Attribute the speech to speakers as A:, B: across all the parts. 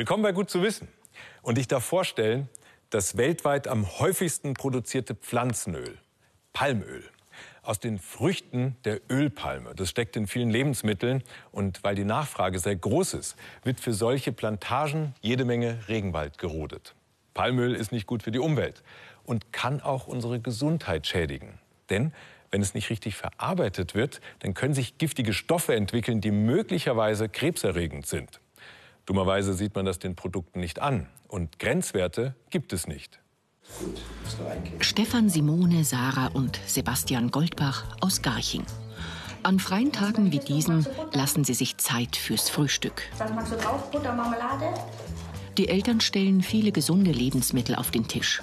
A: Willkommen bei Gut zu wissen. Und ich darf vorstellen, das weltweit am häufigsten produzierte Pflanzenöl, Palmöl. Aus den Früchten der Ölpalme. Das steckt in vielen Lebensmitteln. Und weil die Nachfrage sehr groß ist, wird für solche Plantagen jede Menge Regenwald gerodet. Palmöl ist nicht gut für die Umwelt und kann auch unsere Gesundheit schädigen. Denn wenn es nicht richtig verarbeitet wird, dann können sich giftige Stoffe entwickeln, die möglicherweise krebserregend sind. Dummerweise sieht man das den Produkten nicht an. Und Grenzwerte gibt es nicht.
B: Stefan, Simone, Sarah und Sebastian Goldbach aus Garching. An freien Tagen wie diesen lassen sie sich Zeit fürs Frühstück.
C: Was magst du drauf? Butter, Marmelade?
B: Die Eltern stellen viele gesunde Lebensmittel auf den Tisch.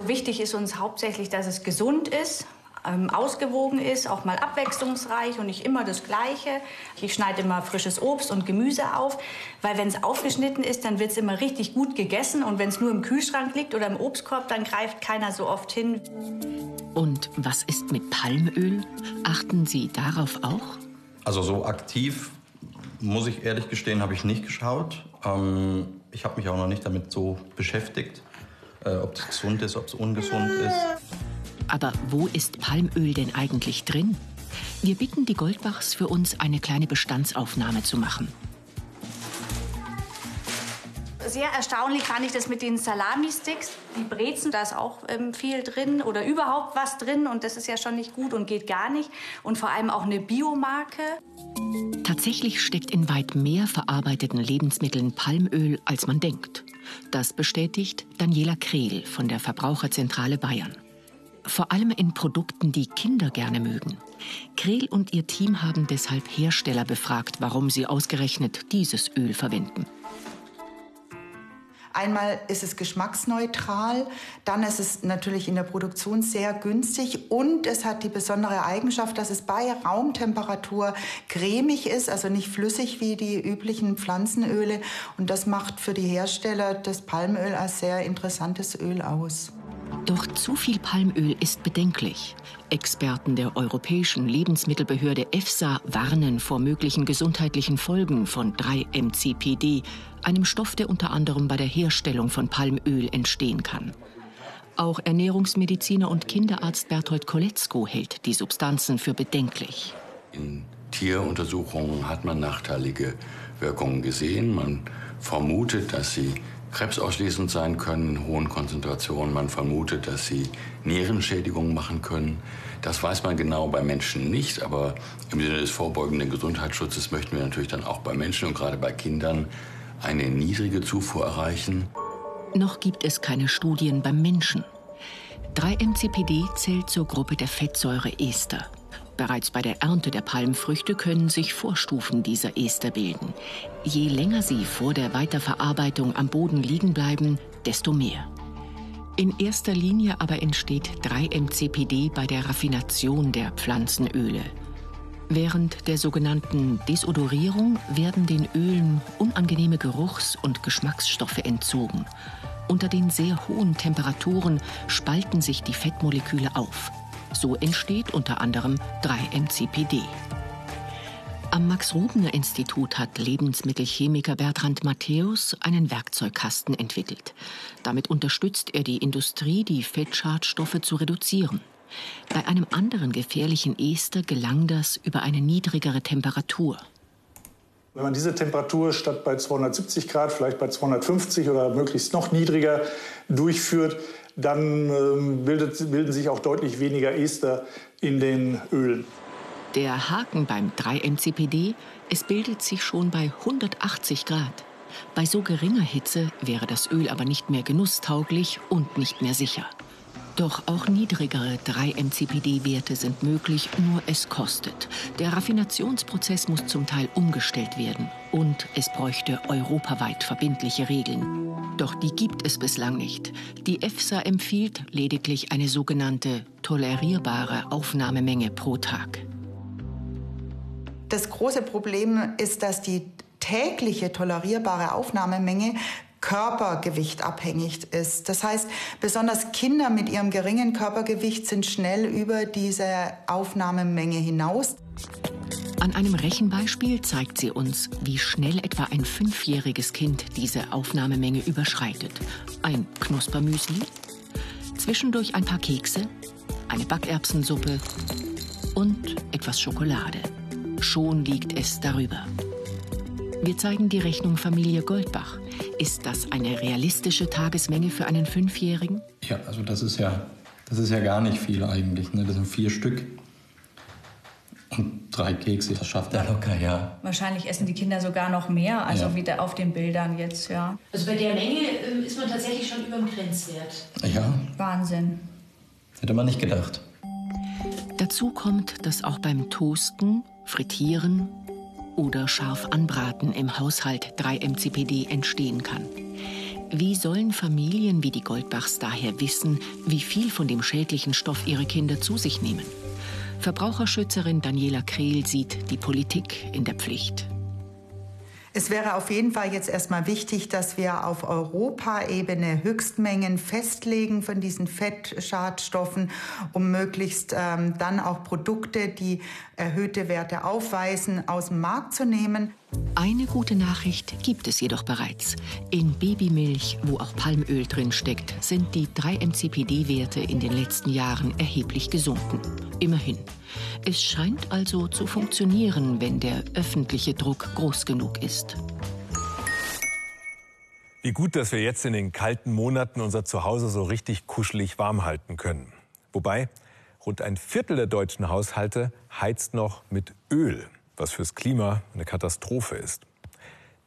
C: Wichtig ist uns hauptsächlich, dass es gesund ist ähm, ausgewogen ist, auch mal abwechslungsreich und nicht immer das Gleiche. Ich schneide immer frisches Obst und Gemüse auf, weil wenn es aufgeschnitten ist, dann wird es immer richtig gut gegessen und wenn es nur im Kühlschrank liegt oder im Obstkorb, dann greift keiner so oft hin.
B: Und was ist mit Palmöl? Achten Sie darauf auch?
D: Also so aktiv, muss ich ehrlich gestehen, habe ich nicht geschaut. Ähm, ich habe mich auch noch nicht damit so beschäftigt, äh, ob es gesund ist, ob es ungesund ist.
B: Aber wo ist Palmöl denn eigentlich drin? Wir bitten die Goldbachs für uns eine kleine Bestandsaufnahme zu machen.
C: Sehr erstaunlich fand ich das mit den Salami-Sticks. Die Brezen, da ist auch ähm, viel drin oder überhaupt was drin und das ist ja schon nicht gut und geht gar nicht. Und vor allem auch eine Biomarke.
B: Tatsächlich steckt in weit mehr verarbeiteten Lebensmitteln Palmöl, als man denkt. Das bestätigt Daniela Krehl von der Verbraucherzentrale Bayern vor allem in Produkten, die Kinder gerne mögen. Krehl und ihr Team haben deshalb Hersteller befragt, warum sie ausgerechnet dieses Öl verwenden.
E: Einmal ist es geschmacksneutral, dann ist es natürlich in der Produktion sehr günstig und es hat die besondere Eigenschaft, dass es bei Raumtemperatur cremig ist, also nicht flüssig wie die üblichen Pflanzenöle. Und das macht für die Hersteller das Palmöl als sehr interessantes Öl aus.
B: Doch zu viel Palmöl ist bedenklich. Experten der Europäischen Lebensmittelbehörde EFSA warnen vor möglichen gesundheitlichen Folgen von 3-MCPD, einem Stoff, der unter anderem bei der Herstellung von Palmöl entstehen kann. Auch Ernährungsmediziner und Kinderarzt Berthold Koletzko hält die Substanzen für bedenklich.
F: In Tieruntersuchungen hat man nachteilige Wirkungen gesehen. Man vermutet, dass sie krebsauslesend sein können in hohen Konzentrationen. Man vermutet, dass sie Nierenschädigungen machen können. Das weiß man genau bei Menschen nicht, aber im Sinne des vorbeugenden Gesundheitsschutzes möchten wir natürlich dann auch bei Menschen und gerade bei Kindern eine niedrige Zufuhr erreichen.
B: Noch gibt es keine Studien beim Menschen. 3-MCPD zählt zur Gruppe der Fettsäure Ester. Bereits bei der Ernte der Palmfrüchte können sich Vorstufen dieser Ester bilden. Je länger sie vor der Weiterverarbeitung am Boden liegen bleiben, desto mehr. In erster Linie aber entsteht 3-MCPD bei der Raffination der Pflanzenöle. Während der sogenannten Desodorierung werden den Ölen unangenehme Geruchs- und Geschmacksstoffe entzogen. Unter den sehr hohen Temperaturen spalten sich die Fettmoleküle auf. So entsteht unter anderem 3-MCPD. Am Max-Rubner-Institut hat Lebensmittelchemiker Bertrand Matthäus einen Werkzeugkasten entwickelt. Damit unterstützt er die Industrie, die Fettschadstoffe zu reduzieren. Bei einem anderen gefährlichen Ester gelang das über eine niedrigere Temperatur.
G: Wenn man diese Temperatur statt bei 270 Grad vielleicht bei 250 oder möglichst noch niedriger durchführt, dann ähm, bildet, bilden sich auch deutlich weniger Ester in den Ölen.
B: Der Haken beim 3-MCPD, es bildet sich schon bei 180 Grad. Bei so geringer Hitze wäre das Öl aber nicht mehr genusstauglich und nicht mehr sicher. Doch auch niedrigere 3-MCPD-Werte sind möglich, nur es kostet. Der Raffinationsprozess muss zum Teil umgestellt werden und es bräuchte europaweit verbindliche Regeln. Doch die gibt es bislang nicht. Die EFSA empfiehlt lediglich eine sogenannte tolerierbare Aufnahmemenge pro Tag.
E: Das große Problem ist, dass die tägliche tolerierbare Aufnahmemenge Körpergewicht abhängig ist. Das heißt, besonders Kinder mit ihrem geringen Körpergewicht sind schnell über diese Aufnahmemenge hinaus.
B: An einem Rechenbeispiel zeigt sie uns, wie schnell etwa ein fünfjähriges Kind diese Aufnahmemenge überschreitet. Ein Knuspermüsli, zwischendurch ein paar Kekse, eine Backerbsensuppe und etwas Schokolade. Schon liegt es darüber. Wir zeigen die Rechnung Familie Goldbach. Ist das eine realistische Tagesmenge für einen Fünfjährigen?
D: Ja, also das ist ja, das ist ja gar nicht viel eigentlich. Ne? Das sind vier Stück. Und drei Kekse, das schafft er locker, ja.
C: Wahrscheinlich essen die Kinder sogar noch mehr, also ja. wieder auf den Bildern jetzt, ja.
H: Also bei der Menge äh, ist man tatsächlich schon über dem Grenzwert.
D: Ja.
C: Wahnsinn.
D: Hätte man nicht gedacht.
B: Dazu kommt, dass auch beim Toasten, Frittieren oder scharf anbraten im Haushalt 3-MCPD entstehen kann. Wie sollen Familien wie die Goldbachs daher wissen, wie viel von dem schädlichen Stoff ihre Kinder zu sich nehmen? Verbraucherschützerin Daniela Krehl sieht die Politik in der Pflicht.
E: Es wäre auf jeden Fall jetzt erstmal wichtig, dass wir auf Europaebene Höchstmengen festlegen von diesen Fettschadstoffen, um möglichst ähm, dann auch Produkte, die erhöhte Werte aufweisen, aus dem Markt zu nehmen.
B: Eine gute Nachricht gibt es jedoch bereits. In Babymilch, wo auch Palmöl drin steckt, sind die 3-MCPD-Werte in den letzten Jahren erheblich gesunken. Immerhin. Es scheint also zu funktionieren, wenn der öffentliche Druck groß genug ist.
A: Wie gut, dass wir jetzt in den kalten Monaten unser Zuhause so richtig kuschelig warm halten können. Wobei, rund ein Viertel der deutschen Haushalte heizt noch mit Öl was fürs Klima eine Katastrophe ist.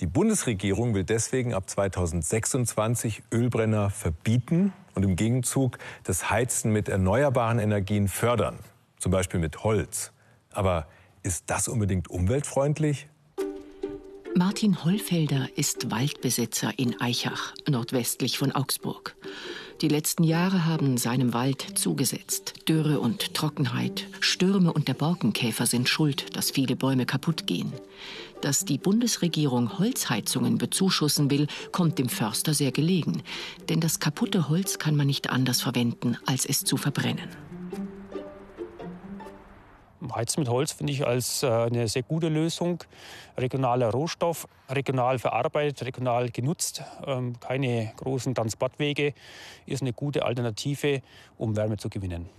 A: Die Bundesregierung will deswegen ab 2026 Ölbrenner verbieten und im Gegenzug das Heizen mit erneuerbaren Energien fördern, zum Beispiel mit Holz. Aber ist das unbedingt umweltfreundlich?
B: Martin Hollfelder ist Waldbesitzer in Eichach, nordwestlich von Augsburg. Die letzten Jahre haben seinem Wald zugesetzt. Dürre und Trockenheit, Stürme und der Borkenkäfer sind schuld, dass viele Bäume kaputt gehen. Dass die Bundesregierung Holzheizungen bezuschussen will, kommt dem Förster sehr gelegen. Denn das kaputte Holz kann man nicht anders verwenden, als es zu verbrennen.
I: Heizen mit Holz finde ich als äh, eine sehr gute Lösung. Regionaler Rohstoff, regional verarbeitet, regional genutzt, ähm, keine großen Transportwege, ist eine gute Alternative, um Wärme zu gewinnen.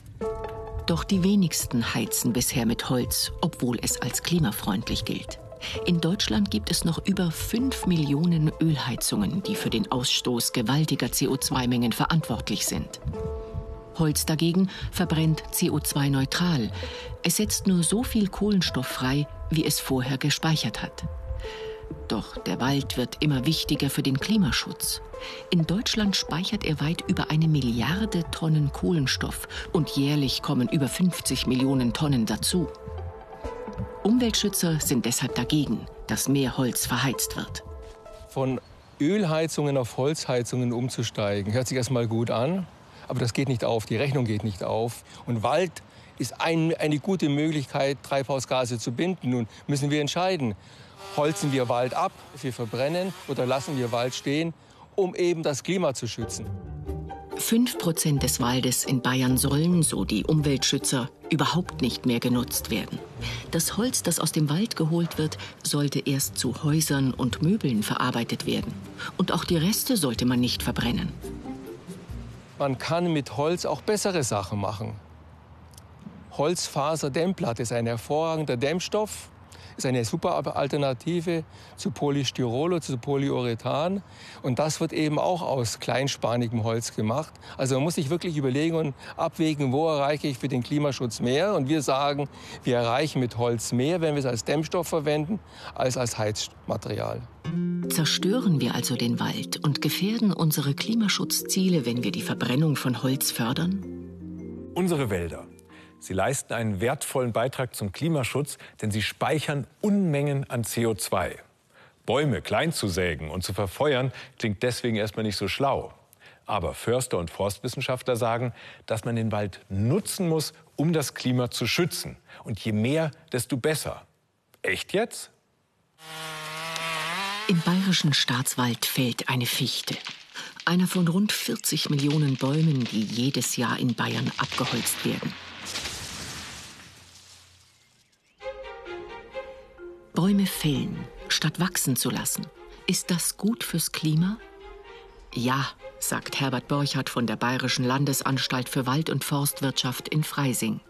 B: Doch die wenigsten heizen bisher mit Holz, obwohl es als klimafreundlich gilt. In Deutschland gibt es noch über 5 Millionen Ölheizungen, die für den Ausstoß gewaltiger CO2-Mengen verantwortlich sind. Holz dagegen verbrennt CO2-neutral. Es setzt nur so viel Kohlenstoff frei, wie es vorher gespeichert hat. Doch der Wald wird immer wichtiger für den Klimaschutz. In Deutschland speichert er weit über eine Milliarde Tonnen Kohlenstoff und jährlich kommen über 50 Millionen Tonnen dazu. Umweltschützer sind deshalb dagegen, dass mehr Holz verheizt wird.
J: Von Ölheizungen auf Holzheizungen umzusteigen, hört sich erstmal gut an. Aber das geht nicht auf, die Rechnung geht nicht auf. Und Wald ist ein, eine gute Möglichkeit, Treibhausgase zu binden. Nun müssen wir entscheiden, holzen wir Wald ab, wir verbrennen oder lassen wir Wald stehen, um eben das Klima zu schützen.
B: Fünf Prozent des Waldes in Bayern sollen, so die Umweltschützer, überhaupt nicht mehr genutzt werden. Das Holz, das aus dem Wald geholt wird, sollte erst zu Häusern und Möbeln verarbeitet werden. Und auch die Reste sollte man nicht verbrennen.
J: Man kann mit Holz auch bessere Sachen machen. Holzfaserdämmplatte ist ein hervorragender Dämmstoff, ist eine super Alternative zu Polystyrol oder zu Polyurethan. Und das wird eben auch aus kleinspanigem Holz gemacht. Also man muss sich wirklich überlegen und abwägen, wo erreiche ich für den Klimaschutz mehr. Und wir sagen, wir erreichen mit Holz mehr, wenn wir es als Dämmstoff verwenden, als als Heizmaterial.
B: Zerstören wir also den Wald und gefährden unsere Klimaschutzziele, wenn wir die Verbrennung von Holz fördern?
A: Unsere Wälder. Sie leisten einen wertvollen Beitrag zum Klimaschutz, denn sie speichern Unmengen an CO2. Bäume klein zu sägen und zu verfeuern klingt deswegen erstmal nicht so schlau. Aber Förster und Forstwissenschaftler sagen, dass man den Wald nutzen muss, um das Klima zu schützen. Und je mehr, desto besser. Echt jetzt?
B: Im bayerischen Staatswald fällt eine Fichte. Einer von rund 40 Millionen Bäumen, die jedes Jahr in Bayern abgeholzt werden. Bäume fällen, statt wachsen zu lassen. Ist das gut fürs Klima? Ja, sagt Herbert Borchardt von der Bayerischen Landesanstalt für Wald- und Forstwirtschaft in Freising.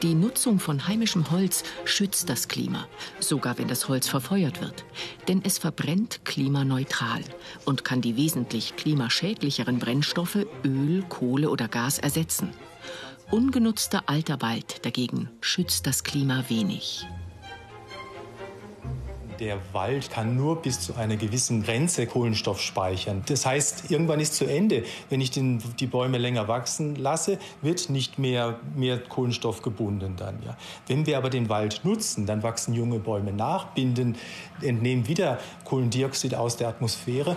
B: Die Nutzung von heimischem Holz schützt das Klima, sogar wenn das Holz verfeuert wird. Denn es verbrennt klimaneutral und kann die wesentlich klimaschädlicheren Brennstoffe Öl, Kohle oder Gas ersetzen. Ungenutzter alter Wald dagegen schützt das Klima wenig
K: der Wald kann nur bis zu einer gewissen Grenze Kohlenstoff speichern. Das heißt, irgendwann ist zu Ende. Wenn ich den, die Bäume länger wachsen lasse, wird nicht mehr, mehr Kohlenstoff gebunden dann. Ja. Wenn wir aber den Wald nutzen, dann wachsen junge Bäume nach, binden, entnehmen wieder Kohlendioxid aus der Atmosphäre.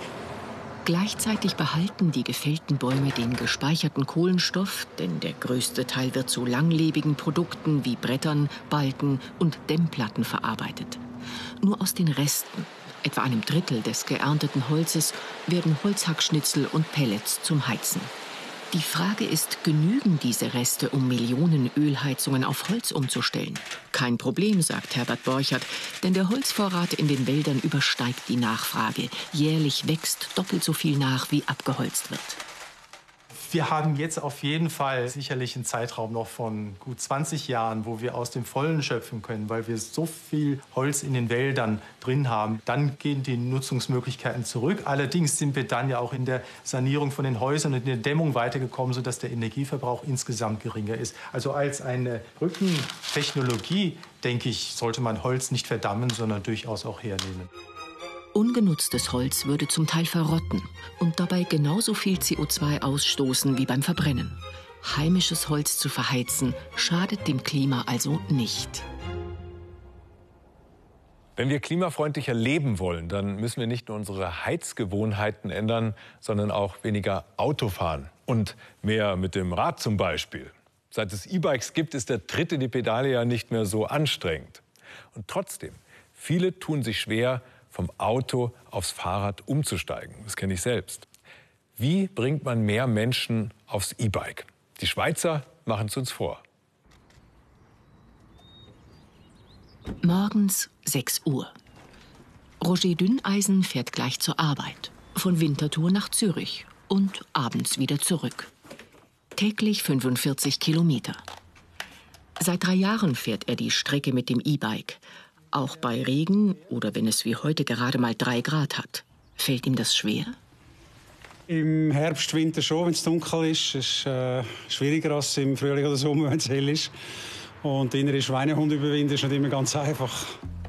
B: Gleichzeitig behalten die gefällten Bäume den gespeicherten Kohlenstoff, denn der größte Teil wird zu langlebigen Produkten wie Brettern, Balken und Dämmplatten verarbeitet. Nur aus den Resten, etwa einem Drittel des geernteten Holzes, werden Holzhackschnitzel und Pellets zum Heizen. Die Frage ist, genügen diese Reste, um Millionen Ölheizungen auf Holz umzustellen? Kein Problem, sagt Herbert Borchert, denn der Holzvorrat in den Wäldern übersteigt die Nachfrage. Jährlich wächst doppelt so viel nach, wie abgeholzt wird.
K: Wir haben jetzt auf jeden Fall sicherlich einen Zeitraum noch von gut 20 Jahren, wo wir aus dem Vollen schöpfen können, weil wir so viel Holz in den Wäldern drin haben. Dann gehen die Nutzungsmöglichkeiten zurück. Allerdings sind wir dann ja auch in der Sanierung von den Häusern und in der Dämmung weitergekommen, sodass der Energieverbrauch insgesamt geringer ist. Also als eine Brückentechnologie, denke ich, sollte man Holz nicht verdammen, sondern durchaus auch hernehmen.
B: Ungenutztes Holz würde zum Teil verrotten und dabei genauso viel CO2 ausstoßen wie beim Verbrennen. Heimisches Holz zu verheizen schadet dem Klima also nicht.
A: Wenn wir klimafreundlicher leben wollen, dann müssen wir nicht nur unsere Heizgewohnheiten ändern, sondern auch weniger Auto fahren und mehr mit dem Rad zum Beispiel. Seit es E-Bikes gibt, ist der Tritt in die Pedale ja nicht mehr so anstrengend. Und trotzdem, viele tun sich schwer, vom Auto aufs Fahrrad umzusteigen. Das kenne ich selbst. Wie bringt man mehr Menschen aufs E-Bike? Die Schweizer machen es uns vor.
B: Morgens 6 Uhr. Roger Dünneisen fährt gleich zur Arbeit. Von Winterthur nach Zürich und abends wieder zurück. Täglich 45 Kilometer. Seit drei Jahren fährt er die Strecke mit dem E-Bike. Auch bei Regen oder wenn es wie heute gerade mal drei Grad hat. Fällt ihm das schwer?
L: Im Herbst, Winter schon, wenn es dunkel ist. Es ist äh, schwieriger als im Frühling oder Sommer, wenn es hell ist. Und den inneren Schweinehund überwinden ist nicht immer ganz einfach.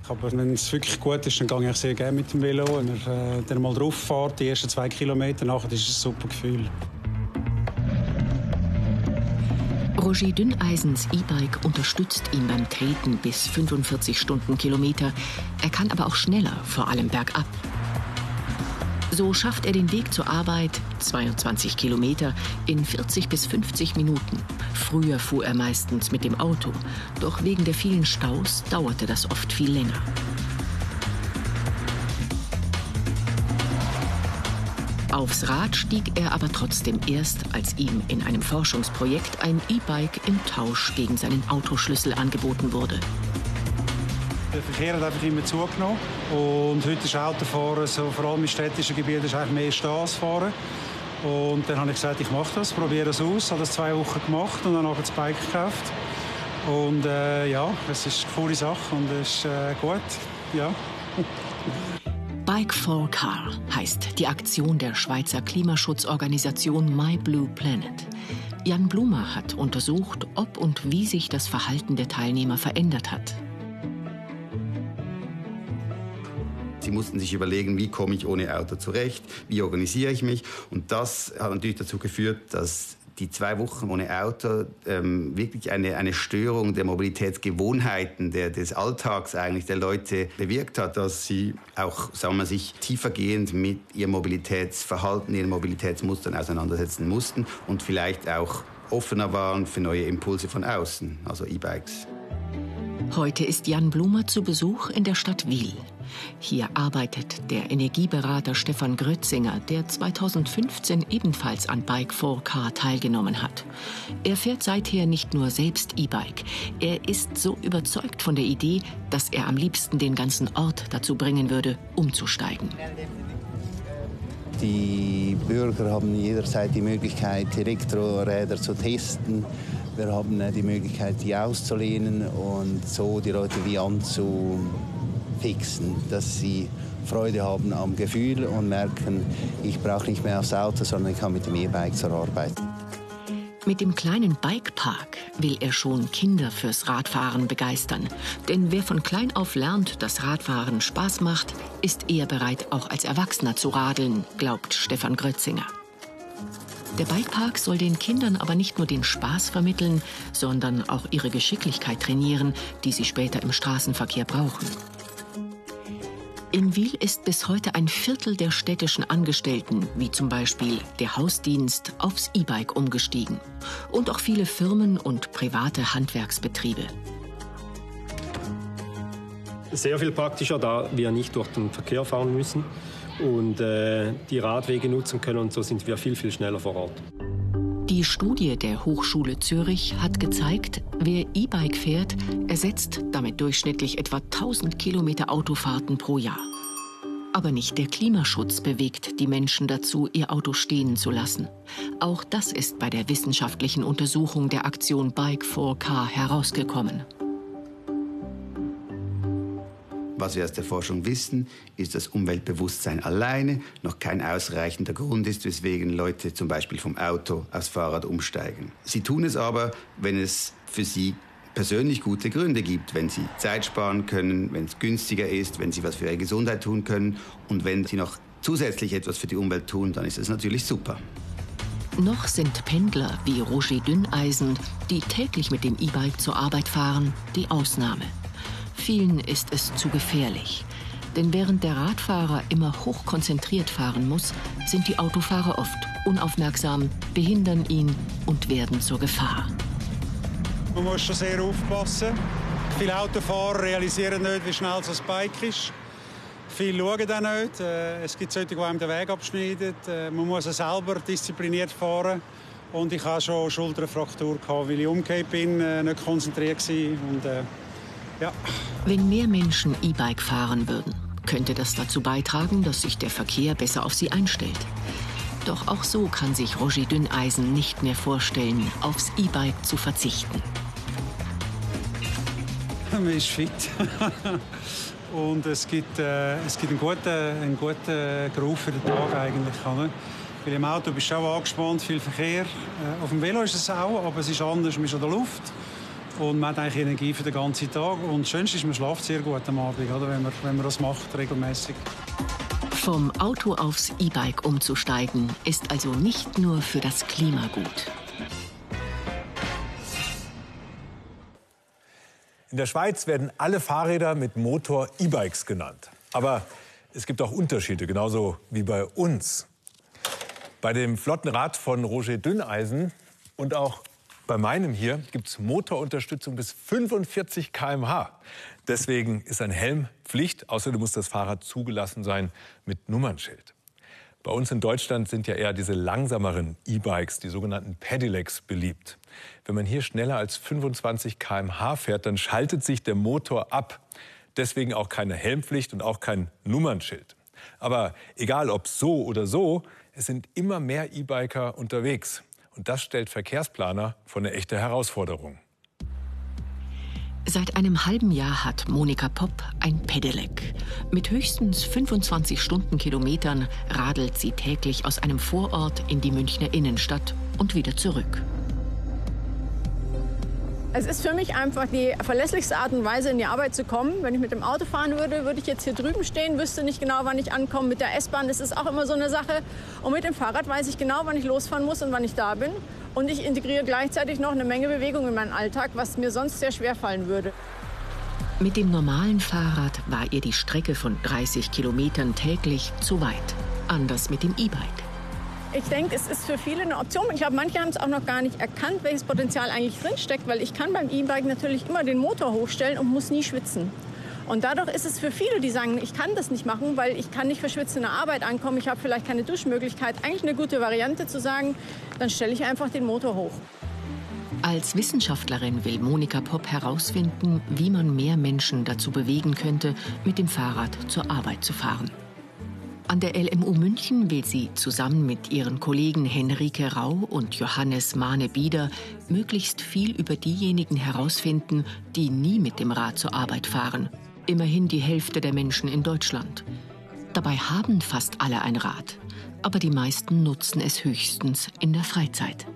L: Aber wenn es wirklich gut ist, dann gehe ich sehr gerne mit dem Velo. Wenn er äh, dann mal drauf fährt, die ersten zwei Kilometer, nachher ist es ein super Gefühl.
B: Roger Dünneisens E-Bike unterstützt ihn beim Treten bis 45 Stundenkilometer. Er kann aber auch schneller, vor allem bergab. So schafft er den Weg zur Arbeit, 22 Kilometer, in 40 bis 50 Minuten. Früher fuhr er meistens mit dem Auto, doch wegen der vielen Staus dauerte das oft viel länger. Aufs Rad stieg er aber trotzdem erst, als ihm in einem Forschungsprojekt ein E-Bike im Tausch gegen seinen Autoschlüssel angeboten wurde.
L: Der Verkehr hat einfach immer zugenommen. Und heute ist Autofahren, so, vor allem im städtischen Gebiet, ist mehr Straßfahren. Und dann habe ich gesagt, ich mache das, probiere es aus. Habe das zwei Wochen gemacht und dann ich das Bike gekauft. Und äh, ja, es ist eine coole Sache und es ist äh, gut. Ja.
B: Bike for Car heißt die Aktion der Schweizer Klimaschutzorganisation My Blue Planet. Jan Blumer hat untersucht, ob und wie sich das Verhalten der Teilnehmer verändert hat.
M: Sie mussten sich überlegen, wie komme ich ohne Auto zurecht, wie organisiere ich mich. Und das hat natürlich dazu geführt, dass die zwei Wochen ohne Auto ähm, wirklich eine, eine Störung der Mobilitätsgewohnheiten, der, des Alltags eigentlich der Leute bewirkt hat, dass sie auch sagen wir, sich tiefergehend mit ihrem Mobilitätsverhalten, ihren Mobilitätsmustern auseinandersetzen mussten und vielleicht auch offener waren für neue Impulse von außen, also E-Bikes.
B: Heute ist Jan Blumer zu Besuch in der Stadt Wiel. Hier arbeitet der Energieberater Stefan Grötzinger, der 2015 ebenfalls an Bike 4Car teilgenommen hat. Er fährt seither nicht nur selbst E-Bike. Er ist so überzeugt von der Idee, dass er am liebsten den ganzen Ort dazu bringen würde, umzusteigen.
N: Die Bürger haben jederzeit die Möglichkeit, Elektroräder zu testen. Wir haben äh, die Möglichkeit, die auszulehnen und so die Leute wie anzufixen, dass sie Freude haben am Gefühl und merken, ich brauche nicht mehr aufs Auto, sondern ich kann mit dem E-Bike zur Arbeit.
B: Mit dem kleinen Bikepark will er schon Kinder fürs Radfahren begeistern. Denn wer von klein auf lernt, dass Radfahren Spaß macht, ist eher bereit, auch als Erwachsener zu radeln, glaubt Stefan Grötzinger. Der Bikepark soll den Kindern aber nicht nur den Spaß vermitteln, sondern auch ihre Geschicklichkeit trainieren, die sie später im Straßenverkehr brauchen. In Wiel ist bis heute ein Viertel der städtischen Angestellten, wie zum Beispiel der Hausdienst, aufs E-Bike umgestiegen. Und auch viele Firmen und private Handwerksbetriebe.
O: Sehr viel praktischer, da wir nicht durch den Verkehr fahren müssen und äh, die Radwege nutzen können. Und so sind wir viel, viel schneller vor Ort.
B: Die Studie der Hochschule Zürich hat gezeigt, wer E-Bike fährt, ersetzt damit durchschnittlich etwa 1000 Kilometer Autofahrten pro Jahr. Aber nicht der Klimaschutz bewegt die Menschen dazu, ihr Auto stehen zu lassen. Auch das ist bei der wissenschaftlichen Untersuchung der Aktion Bike 4Car herausgekommen.
M: Was wir aus der Forschung wissen, ist, dass Umweltbewusstsein alleine noch kein ausreichender Grund ist, weswegen Leute zum Beispiel vom Auto aufs Fahrrad umsteigen. Sie tun es aber, wenn es für sie persönlich gute Gründe gibt, wenn sie Zeit sparen können, wenn es günstiger ist, wenn sie was für ihre Gesundheit tun können und wenn sie noch zusätzlich etwas für die Umwelt tun, dann ist das natürlich super.
B: Noch sind Pendler wie Roger Dünneisen, die täglich mit dem E-Bike zur Arbeit fahren, die Ausnahme. Vielen ist es zu gefährlich. Denn während der Radfahrer immer hochkonzentriert fahren muss, sind die Autofahrer oft unaufmerksam, behindern ihn und werden zur Gefahr.
L: Man muss schon sehr aufpassen. Viele Autofahrer realisieren nicht, wie schnell so Bike ist. Viele schauen dann nicht. Äh, es gibt solche, die einem den Weg abschneiden. Äh, man muss selber diszipliniert fahren. Und ich hatte schon Schulterfraktur, weil ich umgekehrt bin, äh, nicht konzentriert war. Und, ja.
B: Wenn mehr Menschen E-Bike fahren würden, könnte das dazu beitragen, dass sich der Verkehr besser auf sie einstellt. Doch auch so kann sich Roger Dünneisen nicht mehr vorstellen, aufs E-Bike zu verzichten.
L: Man ist fit. Und es gibt, äh, es gibt einen guten, einen guten Geruf für den Tag eigentlich. Oder? Weil im Auto bist du auch angespannt, viel Verkehr. Äh, auf dem Velo ist es auch, aber es ist anders, man ist an der Luft. Und man hat eigentlich Energie für den ganzen Tag. Und das Schönste ist, man schläft sehr gut am Abend, oder? Wenn, man, wenn man das macht, regelmäßig.
B: Vom Auto aufs E-Bike umzusteigen, ist also nicht nur für das Klima gut.
A: In der Schweiz werden alle Fahrräder mit Motor E-Bikes genannt. Aber es gibt auch Unterschiede, genauso wie bei uns. Bei dem flotten Rad von Roger Dünneisen und auch bei meinem hier gibt es Motorunterstützung bis 45 km/h. Deswegen ist ein Helm Pflicht. Außerdem muss das Fahrrad zugelassen sein mit Nummernschild. Bei uns in Deutschland sind ja eher diese langsameren E-Bikes, die sogenannten Pedelecs, beliebt. Wenn man hier schneller als 25 km/h fährt, dann schaltet sich der Motor ab. Deswegen auch keine Helmpflicht und auch kein Nummernschild. Aber egal ob so oder so, es sind immer mehr E-Biker unterwegs. Und das stellt Verkehrsplaner vor eine echte Herausforderung.
B: Seit einem halben Jahr hat Monika Popp ein Pedelec. Mit höchstens 25 Stundenkilometern radelt sie täglich aus einem Vorort in die Münchner Innenstadt und wieder zurück.
P: Es ist für mich einfach die verlässlichste Art und Weise, in die Arbeit zu kommen. Wenn ich mit dem Auto fahren würde, würde ich jetzt hier drüben stehen, wüsste nicht genau, wann ich ankomme. Mit der S-Bahn ist es auch immer so eine Sache. Und mit dem Fahrrad weiß ich genau, wann ich losfahren muss und wann ich da bin. Und ich integriere gleichzeitig noch eine Menge Bewegung in meinen Alltag, was mir sonst sehr schwer fallen würde.
B: Mit dem normalen Fahrrad war ihr die Strecke von 30 Kilometern täglich zu weit. Anders mit dem E-Bike.
P: Ich denke, es ist für viele eine Option. Ich glaube, manche haben es auch noch gar nicht erkannt, welches Potenzial eigentlich drinsteckt, weil ich kann beim E-Bike natürlich immer den Motor hochstellen und muss nie schwitzen. Und dadurch ist es für viele, die sagen, ich kann das nicht machen, weil ich kann nicht verschwitzt in der Arbeit ankommen, ich habe vielleicht keine Duschmöglichkeit, eigentlich eine gute Variante zu sagen, dann stelle ich einfach den Motor hoch.
B: Als Wissenschaftlerin will Monika Popp herausfinden, wie man mehr Menschen dazu bewegen könnte, mit dem Fahrrad zur Arbeit zu fahren. An der LMU München will sie zusammen mit ihren Kollegen Henrike Rau und Johannes Mahne-Bieder möglichst viel über diejenigen herausfinden, die nie mit dem Rad zur Arbeit fahren. Immerhin die Hälfte der Menschen in Deutschland. Dabei haben fast alle ein Rad, aber die meisten nutzen es höchstens in der Freizeit.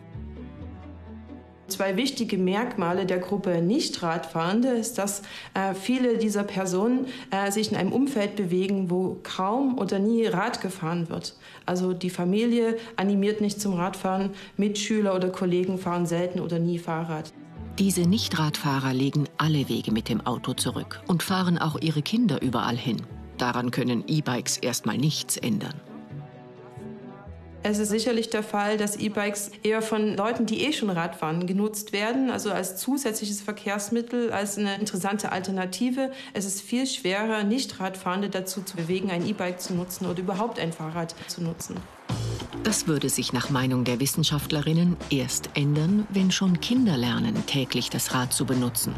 Q: Zwei wichtige Merkmale der Gruppe Nicht-Radfahrende ist, dass äh, viele dieser Personen äh, sich in einem Umfeld bewegen, wo kaum oder nie Rad gefahren wird. Also die Familie animiert nicht zum Radfahren, Mitschüler oder Kollegen fahren selten oder nie Fahrrad.
B: Diese Nicht-Radfahrer legen alle Wege mit dem Auto zurück und fahren auch ihre Kinder überall hin. Daran können E-Bikes erstmal nichts ändern.
Q: Es ist sicherlich der Fall, dass E-Bikes eher von Leuten, die eh schon Rad fahren, genutzt werden, also als zusätzliches Verkehrsmittel, als eine interessante Alternative. Es ist viel schwerer, Nicht-Radfahrende dazu zu bewegen, ein E-Bike zu nutzen oder überhaupt ein Fahrrad zu nutzen.
B: Das würde sich nach Meinung der Wissenschaftlerinnen erst ändern, wenn schon Kinder lernen, täglich das Rad zu benutzen.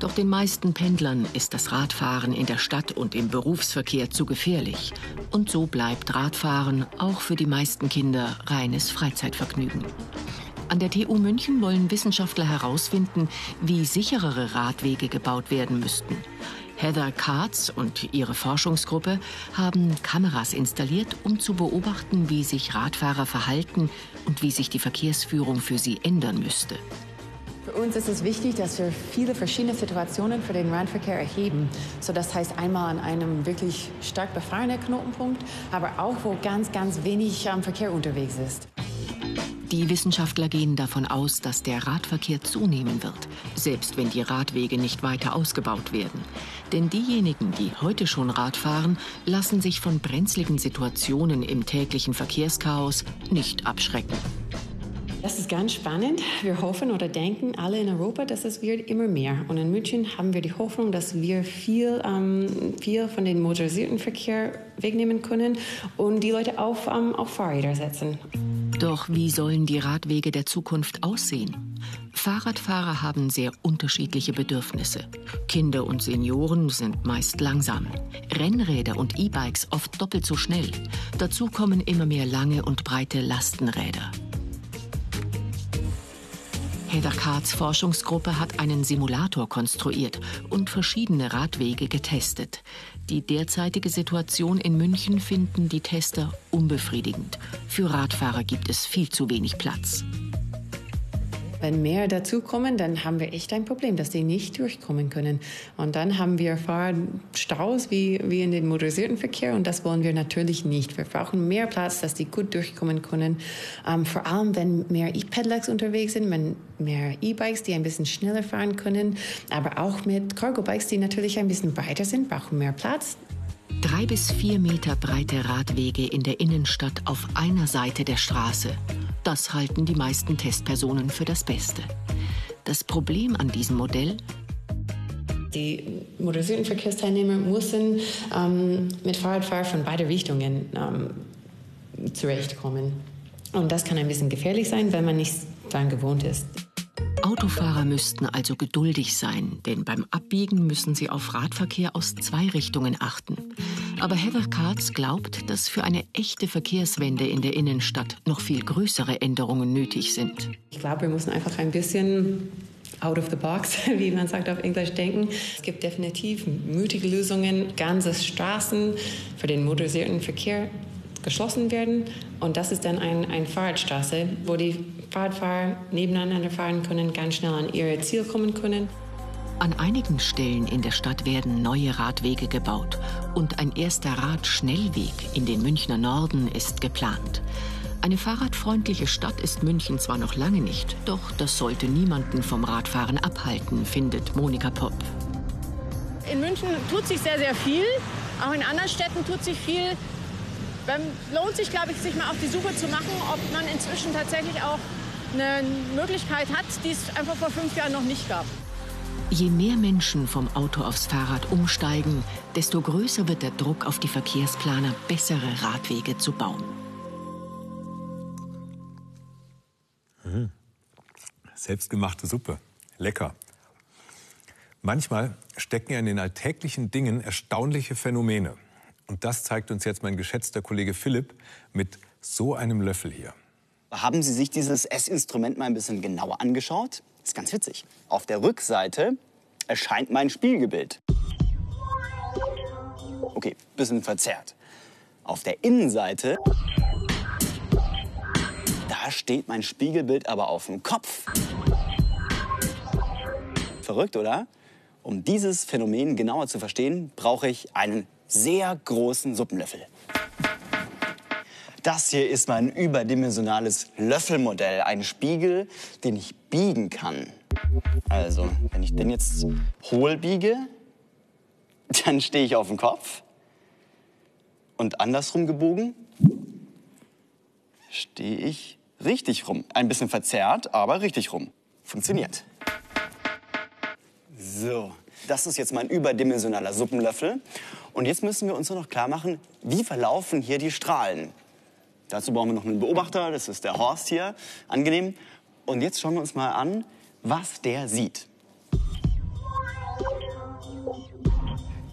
B: Doch den meisten Pendlern ist das Radfahren in der Stadt und im Berufsverkehr zu gefährlich. Und so bleibt Radfahren auch für die meisten Kinder reines Freizeitvergnügen. An der TU München wollen Wissenschaftler herausfinden, wie sicherere Radwege gebaut werden müssten. Heather Katz und ihre Forschungsgruppe haben Kameras installiert, um zu beobachten, wie sich Radfahrer verhalten und wie sich die Verkehrsführung für sie ändern müsste.
R: Für uns ist es wichtig, dass wir viele verschiedene Situationen für den Radverkehr erheben. So das heißt einmal an einem wirklich stark befahrenen Knotenpunkt, aber auch wo ganz, ganz wenig ähm, Verkehr unterwegs ist.
B: Die Wissenschaftler gehen davon aus, dass der Radverkehr zunehmen wird, selbst wenn die Radwege nicht weiter ausgebaut werden. Denn diejenigen, die heute schon Rad fahren, lassen sich von brenzligen Situationen im täglichen Verkehrschaos nicht abschrecken.
R: Das ist ganz spannend. Wir hoffen oder denken alle in Europa, dass es wird immer mehr. Und in München haben wir die Hoffnung, dass wir viel, ähm, viel von dem motorisierten Verkehr wegnehmen können und die Leute auf, ähm, auf Fahrräder setzen.
B: Doch wie sollen die Radwege der Zukunft aussehen? Fahrradfahrer haben sehr unterschiedliche Bedürfnisse. Kinder und Senioren sind meist langsam. Rennräder und E-Bikes oft doppelt so schnell. Dazu kommen immer mehr lange und breite Lastenräder. Heather Karts Forschungsgruppe hat einen Simulator konstruiert und verschiedene Radwege getestet. Die derzeitige Situation in München finden die Tester unbefriedigend. Für Radfahrer gibt es viel zu wenig Platz.
R: Wenn mehr dazukommen, dann haben wir echt ein Problem, dass die nicht durchkommen können. Und dann haben wir Fahrstaus wie, wie in den motorisierten Verkehr und das wollen wir natürlich nicht. Wir brauchen mehr Platz, dass die gut durchkommen können. Ähm, vor allem, wenn mehr E-Pedelecs unterwegs sind, wenn mehr E-Bikes, die ein bisschen schneller fahren können, aber auch mit Cargo-Bikes, die natürlich ein bisschen breiter sind, brauchen mehr Platz.
B: Drei bis vier Meter breite Radwege in der Innenstadt auf einer Seite der Straße. Das halten die meisten Testpersonen für das Beste. Das Problem an diesem Modell?
R: Die motorisierten Verkehrsteilnehmer müssen ähm, mit Fahrradfahrern von beiden Richtungen ähm, zurechtkommen. Und das kann ein bisschen gefährlich sein, wenn man nicht daran gewohnt ist.
B: Autofahrer müssten also geduldig sein, denn beim Abbiegen müssen sie auf Radverkehr aus zwei Richtungen achten. Aber Heather Katz glaubt, dass für eine echte Verkehrswende in der Innenstadt noch viel größere Änderungen nötig sind.
R: Ich glaube, wir müssen einfach ein bisschen out of the box, wie man sagt auf Englisch, denken. Es gibt definitiv mutige Lösungen, ganze Straßen für den motorisierten Verkehr geschlossen werden. Und das ist dann eine ein Fahrradstraße, wo die Fahrradfahrer nebeneinander fahren können, ganz schnell an ihr Ziel kommen können.
B: An einigen Stellen in der Stadt werden neue Radwege gebaut und ein erster Radschnellweg in den Münchner Norden ist geplant. Eine fahrradfreundliche Stadt ist München zwar noch lange nicht, doch das sollte niemanden vom Radfahren abhalten, findet Monika Popp.
P: In München tut sich sehr, sehr viel. Auch in anderen Städten tut sich viel. Dann lohnt sich, glaube ich, sich mal auf die Suche zu machen, ob man inzwischen tatsächlich auch eine Möglichkeit hat, die es einfach vor fünf Jahren noch nicht gab.
B: Je mehr Menschen vom Auto aufs Fahrrad umsteigen, desto größer wird der Druck auf die Verkehrsplaner, bessere Radwege zu bauen.
A: Hm. Selbstgemachte Suppe. Lecker. Manchmal stecken ja in den alltäglichen Dingen erstaunliche Phänomene. Und das zeigt uns jetzt mein geschätzter Kollege Philipp mit so einem Löffel hier.
S: Haben Sie sich dieses Essinstrument mal ein bisschen genauer angeschaut? Ist ganz witzig. Auf der Rückseite erscheint mein Spiegelbild. Okay, bisschen verzerrt. Auf der Innenseite, da steht mein Spiegelbild aber auf dem Kopf. Verrückt, oder? Um dieses Phänomen genauer zu verstehen, brauche ich einen sehr großen Suppenlöffel. Das hier ist mein überdimensionales Löffelmodell. Ein Spiegel, den ich biegen kann. Also, wenn ich den jetzt hohl biege, dann stehe ich auf dem Kopf. Und andersrum gebogen stehe ich richtig rum. Ein bisschen verzerrt, aber richtig rum. Funktioniert. So, das ist jetzt mein überdimensionaler Suppenlöffel. Und jetzt müssen wir uns nur noch klar machen, wie verlaufen hier die Strahlen. Dazu brauchen wir noch einen Beobachter, das ist der Horst hier, angenehm. Und jetzt schauen wir uns mal an, was der sieht.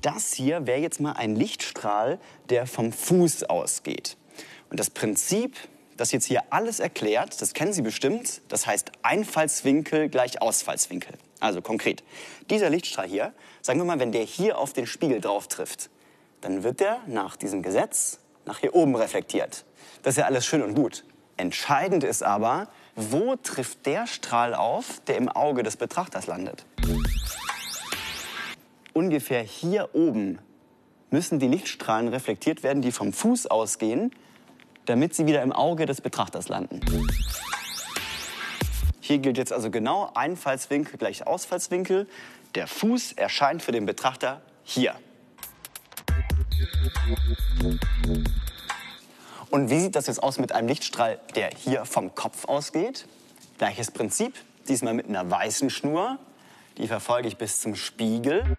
S: Das hier wäre jetzt mal ein Lichtstrahl, der vom Fuß ausgeht. Und das Prinzip, das jetzt hier alles erklärt, das kennen Sie bestimmt, das heißt Einfallswinkel gleich Ausfallswinkel. Also konkret, dieser Lichtstrahl hier, sagen wir mal, wenn der hier auf den Spiegel drauf trifft, dann wird der nach diesem Gesetz nach hier oben reflektiert. Das ist ja alles schön und gut. Entscheidend ist aber, wo trifft der Strahl auf, der im Auge des Betrachters landet. Ungefähr hier oben müssen die Lichtstrahlen reflektiert werden, die vom Fuß ausgehen, damit sie wieder im Auge des Betrachters landen. Hier gilt jetzt also genau Einfallswinkel gleich Ausfallswinkel. Der Fuß erscheint für den Betrachter hier. Und wie sieht das jetzt aus mit einem Lichtstrahl, der hier vom Kopf ausgeht? Gleiches Prinzip, diesmal mit einer weißen Schnur. Die verfolge ich bis zum Spiegel.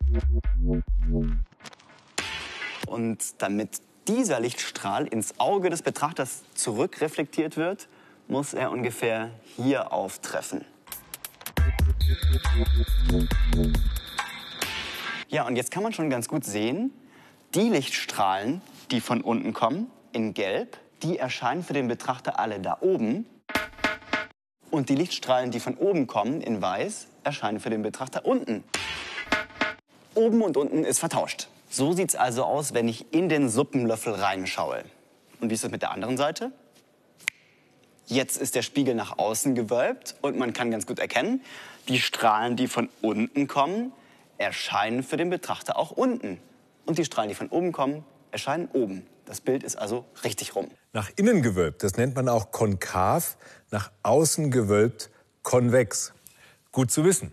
S: Und damit dieser Lichtstrahl ins Auge des Betrachters zurückreflektiert wird, muss er ungefähr hier auftreffen. Ja, und jetzt kann man schon ganz gut sehen, die Lichtstrahlen, die von unten kommen, in Gelb, die erscheinen für den Betrachter alle da oben. Und die Lichtstrahlen, die von oben kommen, in Weiß, erscheinen für den Betrachter unten. Oben und unten ist vertauscht. So sieht es also aus, wenn ich in den Suppenlöffel reinschaue. Und wie ist es mit der anderen Seite? Jetzt ist der Spiegel nach außen gewölbt und man kann ganz gut erkennen, die Strahlen, die von unten kommen, erscheinen für den Betrachter auch unten. Und die Strahlen, die von oben kommen, erscheinen oben. Das Bild ist also richtig rum.
A: Nach innen gewölbt, das nennt man auch konkav, nach außen gewölbt konvex. Gut zu wissen.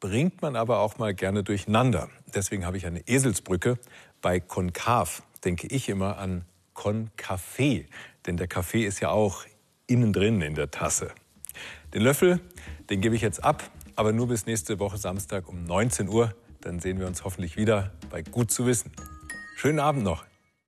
A: Bringt man aber auch mal gerne durcheinander. Deswegen habe ich eine Eselsbrücke. Bei konkav denke ich immer an Konkaffee, denn der Kaffee ist ja auch innen drin in der Tasse. Den Löffel, den gebe ich jetzt ab, aber nur bis nächste Woche Samstag um 19 Uhr. Dann sehen wir uns hoffentlich wieder bei Gut zu wissen. Schönen Abend noch.